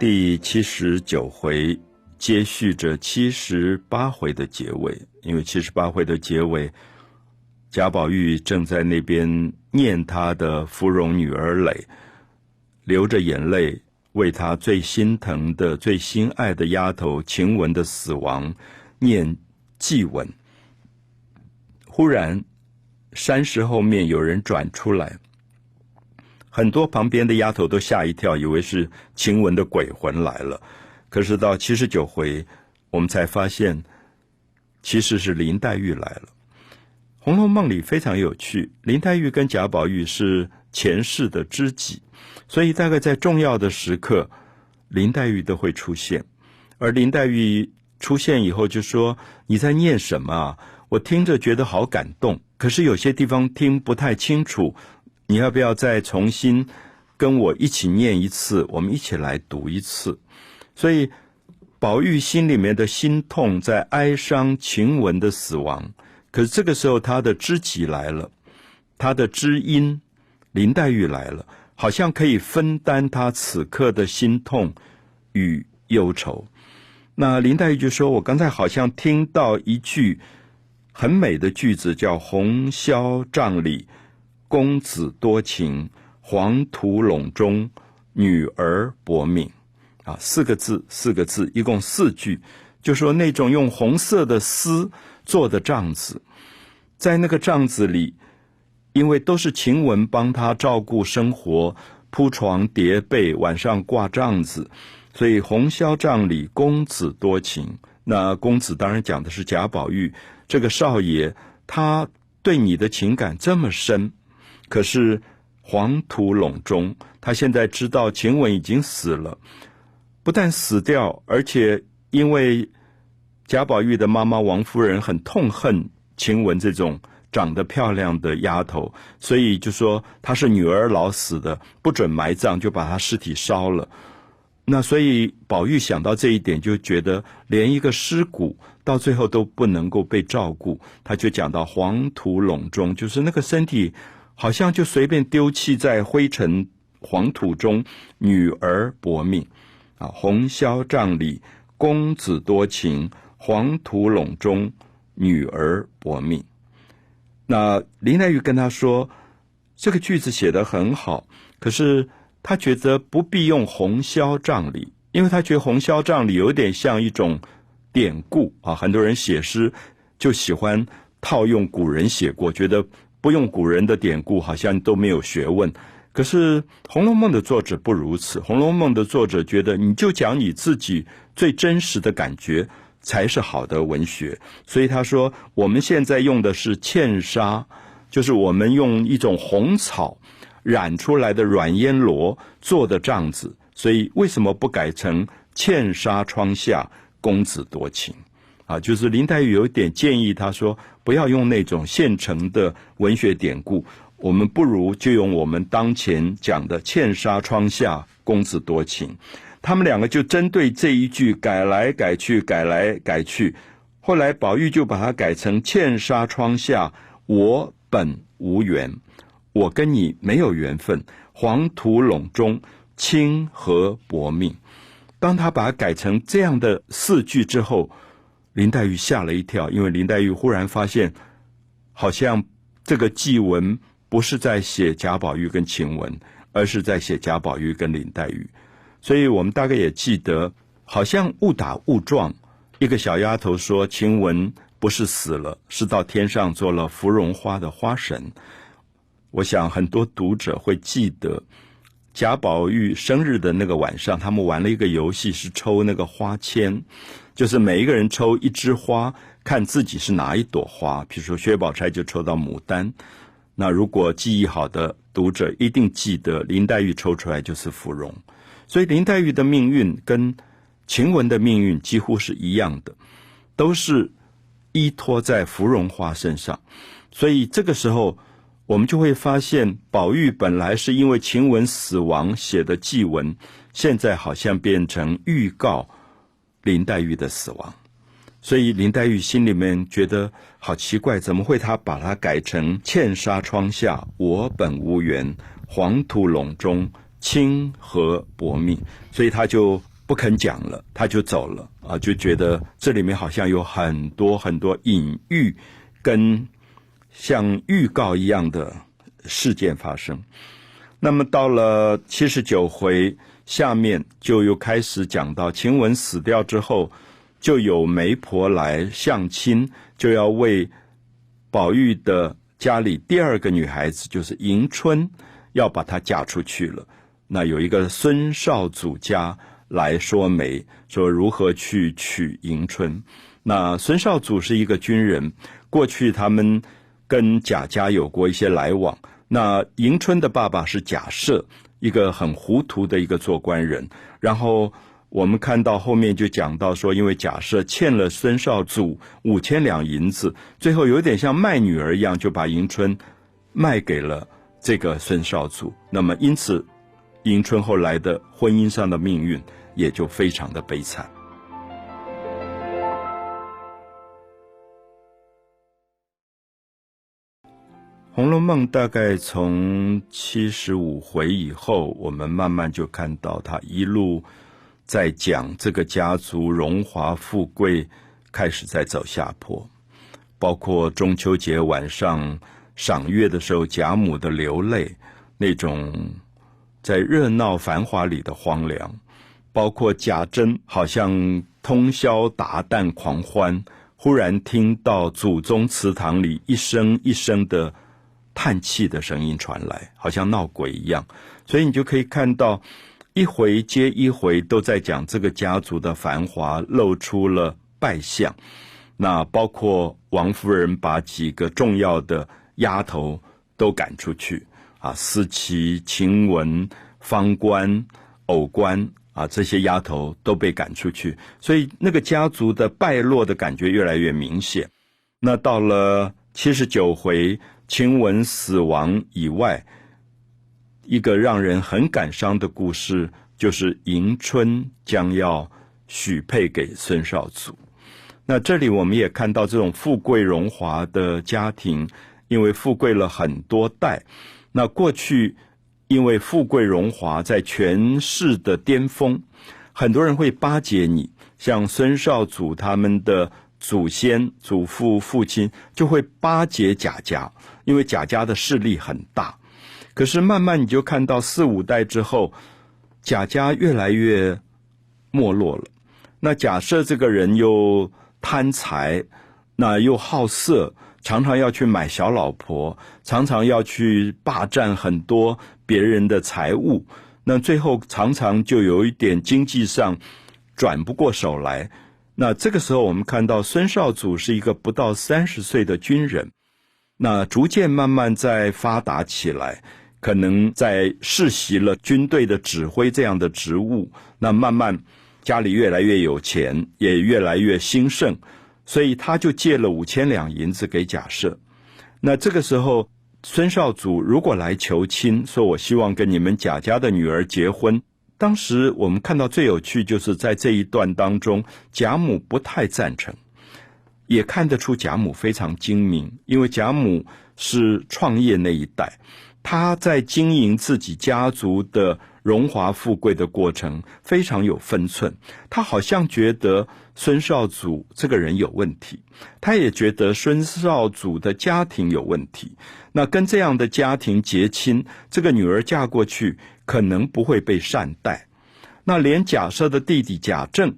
》第七十九回接续着七十八回的结尾，因为七十八回的结尾，贾宝玉正在那边念他的芙蓉女儿蕾，流着眼泪为他最心疼的、最心爱的丫头晴雯的死亡念祭文。忽然，山石后面有人转出来。很多旁边的丫头都吓一跳，以为是晴雯的鬼魂来了。可是到七十九回，我们才发现，其实是林黛玉来了。《红楼梦》里非常有趣，林黛玉跟贾宝玉是前世的知己，所以大概在重要的时刻，林黛玉都会出现。而林黛玉出现以后，就说：“你在念什么啊？我听着觉得好感动，可是有些地方听不太清楚。”你要不要再重新跟我一起念一次？我们一起来读一次。所以，宝玉心里面的心痛在哀伤晴雯的死亡。可是这个时候，他的知己来了，他的知音林黛玉来了，好像可以分担他此刻的心痛与忧愁。那林黛玉就说：“我刚才好像听到一句很美的句子，叫‘红绡帐里’。”公子多情，黄土陇中，女儿薄命。啊，四个字，四个字，一共四句，就说那种用红色的丝做的帐子，在那个帐子里，因为都是晴雯帮他照顾生活，铺床叠被，晚上挂帐子，所以红绡帐里公子多情。那公子当然讲的是贾宝玉这个少爷，他对你的情感这么深。可是黄土陇中，他现在知道晴雯已经死了，不但死掉，而且因为贾宝玉的妈妈王夫人很痛恨晴雯这种长得漂亮的丫头，所以就说她是女儿老死的，不准埋葬，就把她尸体烧了。那所以宝玉想到这一点，就觉得连一个尸骨到最后都不能够被照顾，他就讲到黄土陇中，就是那个身体。好像就随便丢弃在灰尘黄土中，女儿薄命啊！红绡帐里公子多情，黄土陇中女儿薄命。那林黛玉跟他说，这个句子写得很好，可是他觉得不必用红绡帐里，因为他觉得红绡帐里有点像一种典故啊。很多人写诗就喜欢套用古人写过，觉得。不用古人的典故，好像都没有学问。可是《红楼梦》的作者不如此，《红楼梦》的作者觉得，你就讲你自己最真实的感觉，才是好的文学。所以他说，我们现在用的是茜纱，就是我们用一种红草染出来的软烟罗做的帐子。所以为什么不改成茜纱窗下公子多情？啊，就是林黛玉有点建议，他说不要用那种现成的文学典故，我们不如就用我们当前讲的“茜纱窗下公子多情”。他们两个就针对这一句改来改去，改来改去。后来宝玉就把它改成“茜纱窗下我本无缘”，我跟你没有缘分。黄土陇中清河薄命。当他把它改成这样的四句之后。林黛玉吓了一跳，因为林黛玉忽然发现，好像这个祭文不是在写贾宝玉跟晴雯，而是在写贾宝玉跟林黛玉。所以我们大概也记得，好像误打误撞，一个小丫头说晴雯不是死了，是到天上做了芙蓉花的花神。我想很多读者会记得，贾宝玉生日的那个晚上，他们玩了一个游戏，是抽那个花签。就是每一个人抽一枝花，看自己是哪一朵花。比如说薛宝钗就抽到牡丹，那如果记忆好的读者一定记得林黛玉抽出来就是芙蓉。所以林黛玉的命运跟晴雯的命运几乎是一样的，都是依托在芙蓉花身上。所以这个时候我们就会发现，宝玉本来是因为晴雯死亡写的祭文，现在好像变成预告。林黛玉的死亡，所以林黛玉心里面觉得好奇怪，怎么会他把它改成“茜纱窗下我本无缘，黄土陇中亲和薄命，所以他就不肯讲了，他就走了啊，就觉得这里面好像有很多很多隐喻，跟像预告一样的事件发生。那么到了七十九回下面，就又开始讲到晴雯死掉之后，就有媒婆来相亲，就要为宝玉的家里第二个女孩子，就是迎春，要把她嫁出去了。那有一个孙少祖家来说媒，说如何去娶迎春。那孙少祖是一个军人，过去他们跟贾家有过一些来往。那迎春的爸爸是贾赦，一个很糊涂的一个做官人。然后我们看到后面就讲到说，因为假设欠了孙少祖五千两银子，最后有点像卖女儿一样，就把迎春卖给了这个孙少祖。那么因此。迎春后来的婚姻上的命运也就非常的悲惨。《红楼梦》大概从七十五回以后，我们慢慢就看到他一路在讲这个家族荣华富贵开始在走下坡，包括中秋节晚上赏月的时候，贾母的流泪那种。在热闹繁华里的荒凉，包括贾珍好像通宵达旦狂欢，忽然听到祖宗祠堂里一声一声的叹气的声音传来，好像闹鬼一样。所以你就可以看到，一回接一回都在讲这个家族的繁华，露出了败相。那包括王夫人把几个重要的丫头都赶出去。啊，思琪、晴雯、方官、偶官啊，这些丫头都被赶出去，所以那个家族的败落的感觉越来越明显。那到了七十九回，晴雯死亡以外，一个让人很感伤的故事，就是迎春将要许配给孙少祖。那这里我们也看到，这种富贵荣华的家庭，因为富贵了很多代。那过去，因为富贵荣华在权势的巅峰，很多人会巴结你。像孙少祖他们的祖先、祖父、父亲就会巴结贾家，因为贾家的势力很大。可是慢慢你就看到四五代之后，贾家越来越没落了。那假设这个人又贪财，那又好色。常常要去买小老婆，常常要去霸占很多别人的财物，那最后常常就有一点经济上转不过手来。那这个时候，我们看到孙少祖是一个不到三十岁的军人，那逐渐慢慢在发达起来，可能在世袭了军队的指挥这样的职务，那慢慢家里越来越有钱，也越来越兴盛。所以他就借了五千两银子给贾赦。那这个时候，孙少祖如果来求亲，说我希望跟你们贾家的女儿结婚。当时我们看到最有趣，就是在这一段当中，贾母不太赞成，也看得出贾母非常精明，因为贾母是创业那一代，她在经营自己家族的荣华富贵的过程非常有分寸。她好像觉得。孙少祖这个人有问题，他也觉得孙少祖的家庭有问题。那跟这样的家庭结亲，这个女儿嫁过去可能不会被善待。那连贾赦的弟弟贾政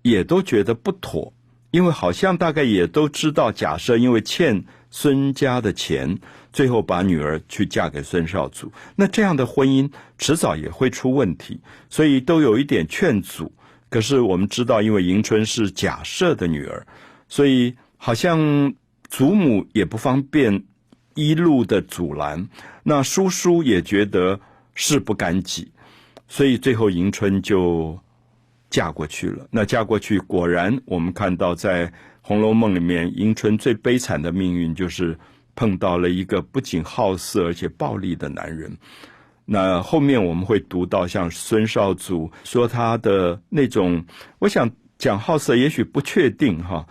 也都觉得不妥，因为好像大概也都知道贾赦因为欠孙家的钱，最后把女儿去嫁给孙少祖。那这样的婚姻迟早也会出问题，所以都有一点劝阻。可是我们知道，因为迎春是贾赦的女儿，所以好像祖母也不方便一路的阻拦。那叔叔也觉得事不干己，所以最后迎春就嫁过去了。那嫁过去，果然我们看到在《红楼梦》里面，迎春最悲惨的命运就是碰到了一个不仅好色而且暴力的男人。那后面我们会读到，像孙少祖说他的那种，我想讲好色，也许不确定哈，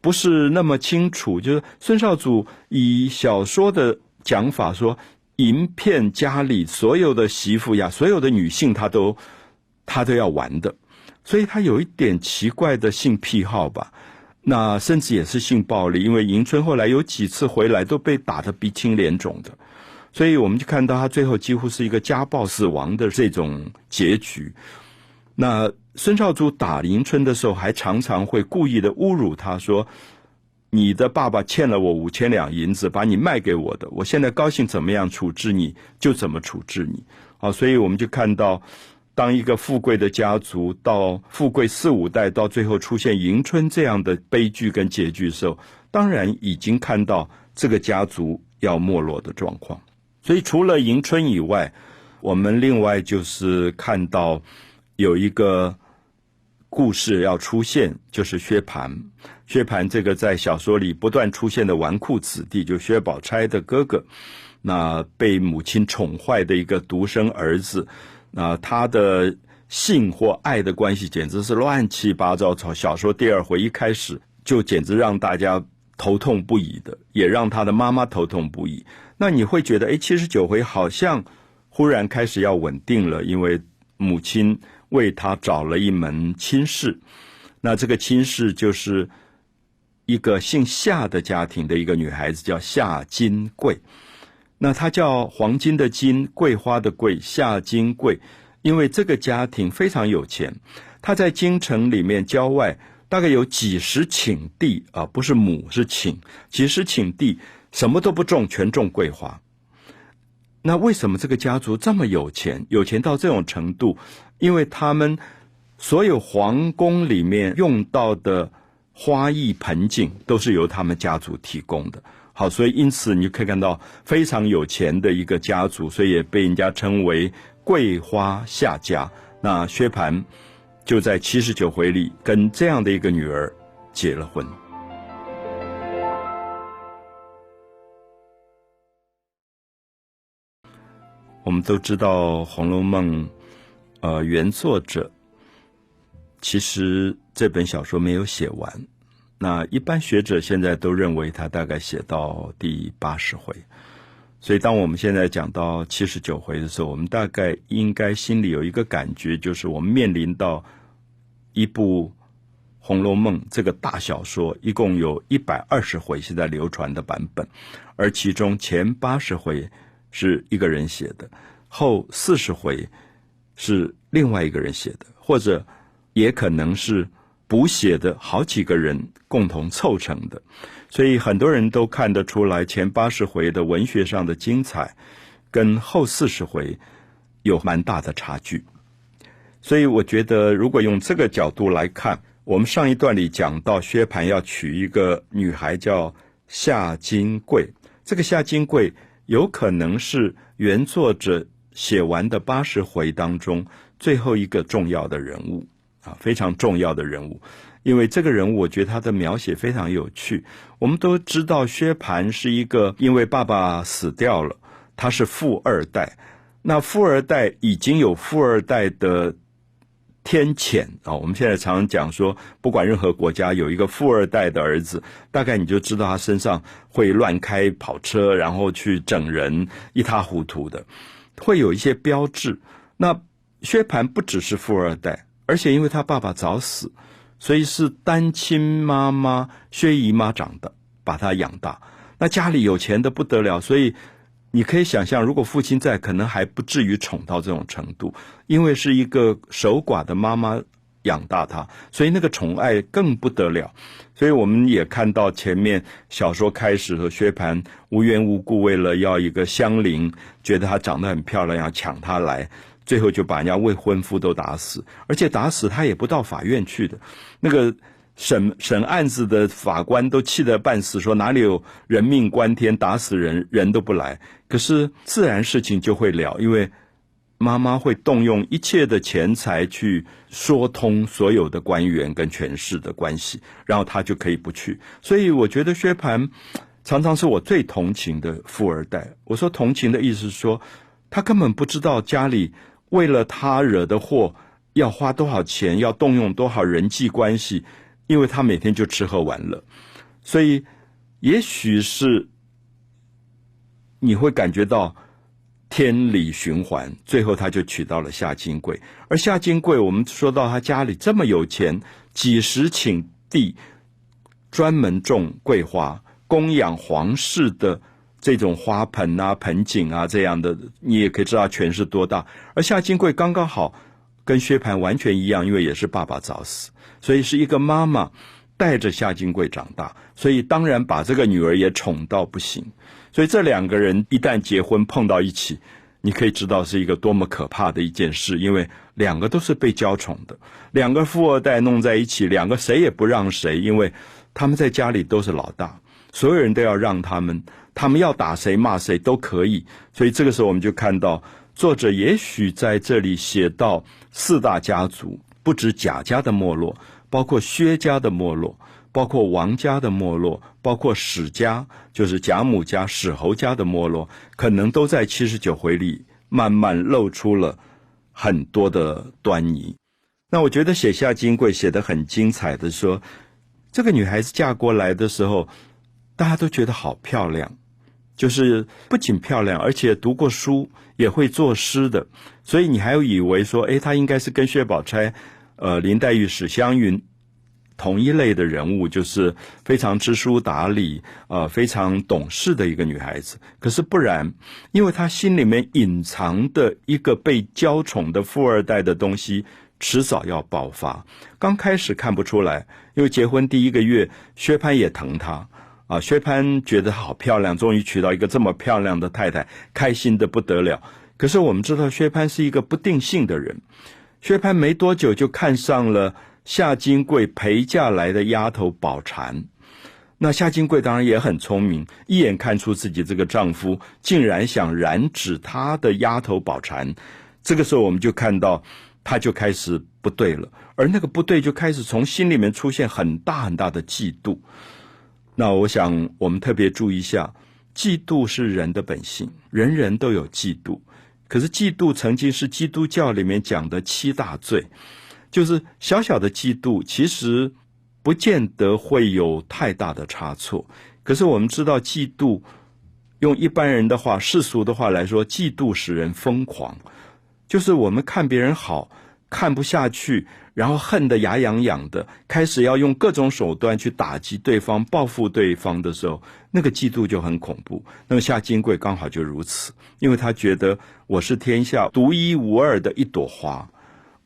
不是那么清楚。就是孙少祖以小说的讲法说，淫骗家里所有的媳妇呀，所有的女性，他都他都要玩的，所以他有一点奇怪的性癖好吧。那甚至也是性暴力，因为迎春后来有几次回来都被打得鼻青脸肿的，所以我们就看到他最后几乎是一个家暴死亡的这种结局。那孙少主打迎春的时候，还常常会故意的侮辱他说：“你的爸爸欠了我五千两银子，把你卖给我的，我现在高兴怎么样处置你就怎么处置你。”好，所以我们就看到。当一个富贵的家族到富贵四五代，到最后出现迎春这样的悲剧跟结局的时候，当然已经看到这个家族要没落的状况。所以除了迎春以外，我们另外就是看到有一个故事要出现，就是薛蟠。薛蟠这个在小说里不断出现的纨绔子弟，就薛宝钗的哥哥，那被母亲宠坏的一个独生儿子。啊，他的性或爱的关系简直是乱七八糟。从小说第二回一开始，就简直让大家头痛不已的，也让他的妈妈头痛不已。那你会觉得，哎，七十九回好像忽然开始要稳定了，因为母亲为他找了一门亲事。那这个亲事就是一个姓夏的家庭的一个女孩子，叫夏金桂。那他叫黄金的金，桂花的桂，夏金桂，因为这个家庭非常有钱，他在京城里面郊外大概有几十顷地啊，不是亩是顷，几十顷地什么都不种，全种桂花。那为什么这个家族这么有钱？有钱到这种程度？因为他们所有皇宫里面用到的花艺盆景都是由他们家族提供的。好，所以因此你就可以看到非常有钱的一个家族，所以也被人家称为桂花下家。那薛蟠就在七十九回里跟这样的一个女儿结了婚。我们都知道《红楼梦》，呃，原作者其实这本小说没有写完。那一般学者现在都认为他大概写到第八十回，所以当我们现在讲到七十九回的时候，我们大概应该心里有一个感觉，就是我们面临到一部《红楼梦》这个大小说，一共有一百二十回现在流传的版本，而其中前八十回是一个人写的，后四十回是另外一个人写的，或者也可能是。补写的好几个人共同凑成的，所以很多人都看得出来前八十回的文学上的精彩，跟后四十回有蛮大的差距。所以我觉得，如果用这个角度来看，我们上一段里讲到薛蟠要娶一个女孩叫夏金桂，这个夏金桂有可能是原作者写完的八十回当中最后一个重要的人物。啊，非常重要的人物，因为这个人物，我觉得他的描写非常有趣。我们都知道，薛蟠是一个因为爸爸死掉了，他是富二代。那富二代已经有富二代的天谴啊。我们现在常常讲说，不管任何国家有一个富二代的儿子，大概你就知道他身上会乱开跑车，然后去整人，一塌糊涂的，会有一些标志。那薛蟠不只是富二代。而且因为他爸爸早死，所以是单亲妈妈薛姨妈长的，把他养大。那家里有钱的不得了，所以你可以想象，如果父亲在，可能还不至于宠到这种程度。因为是一个守寡的妈妈养大他，所以那个宠爱更不得了。所以我们也看到前面小说开始和薛蟠无缘无故为了要一个香菱，觉得她长得很漂亮，要抢她来。最后就把人家未婚夫都打死，而且打死他也不到法院去的，那个审审案子的法官都气得半死，说哪里有人命关天，打死人人都不来。可是自然事情就会了，因为妈妈会动用一切的钱财去说通所有的官员跟权势的关系，然后他就可以不去。所以我觉得薛蟠常常是我最同情的富二代。我说同情的意思是说，他根本不知道家里。为了他惹的祸，要花多少钱，要动用多少人际关系，因为他每天就吃喝玩乐，所以也许是你会感觉到天理循环，最后他就娶到了夏金贵。而夏金贵，我们说到他家里这么有钱，几十顷地，专门种桂花，供养皇室的这种花盆啊、盆景啊这样的，你也可以知道权势多大。而夏金贵刚刚好跟薛蟠完全一样，因为也是爸爸早死，所以是一个妈妈带着夏金贵长大，所以当然把这个女儿也宠到不行。所以这两个人一旦结婚碰到一起，你可以知道是一个多么可怕的一件事，因为两个都是被娇宠的，两个富二代弄在一起，两个谁也不让谁，因为他们在家里都是老大，所有人都要让他们，他们要打谁骂谁都可以。所以这个时候我们就看到，作者也许在这里写到四大家族，不止贾家的没落，包括薛家的没落。包括王家的没落，包括史家，就是贾母家、史侯家的没落，可能都在七十九回里慢慢露出了很多的端倪。那我觉得写下金贵写的很精彩的说，这个女孩子嫁过来的时候，大家都觉得好漂亮，就是不仅漂亮，而且读过书，也会作诗的。所以你还有以为说，哎，她应该是跟薛宝钗、呃林黛玉、史湘云。同一类的人物，就是非常知书达理、呃非常懂事的一个女孩子。可是不然，因为她心里面隐藏的一个被娇宠的富二代的东西，迟早要爆发。刚开始看不出来，因为结婚第一个月，薛蟠也疼她啊。薛蟠觉得好漂亮，终于娶到一个这么漂亮的太太，开心的不得了。可是我们知道，薛蟠是一个不定性的人。薛蟠没多久就看上了。夏金贵陪嫁来的丫头宝蟾，那夏金贵当然也很聪明，一眼看出自己这个丈夫竟然想染指她的丫头宝蟾。这个时候，我们就看到，他就开始不对了，而那个不对就开始从心里面出现很大很大的嫉妒。那我想，我们特别注意一下，嫉妒是人的本性，人人都有嫉妒。可是，嫉妒曾经是基督教里面讲的七大罪。就是小小的嫉妒，其实不见得会有太大的差错。可是我们知道，嫉妒用一般人的话、世俗的话来说，嫉妒使人疯狂。就是我们看别人好，看不下去，然后恨得牙痒痒的，开始要用各种手段去打击对方、报复对方的时候，那个嫉妒就很恐怖。那么夏金贵刚好就如此，因为他觉得我是天下独一无二的一朵花。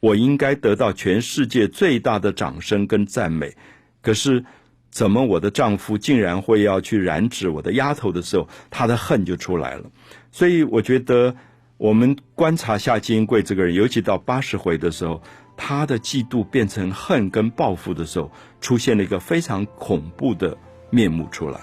我应该得到全世界最大的掌声跟赞美，可是怎么我的丈夫竟然会要去染指我的丫头的时候，他的恨就出来了。所以我觉得，我们观察夏金贵这个人，尤其到八十回的时候，他的嫉妒变成恨跟报复的时候，出现了一个非常恐怖的面目出来。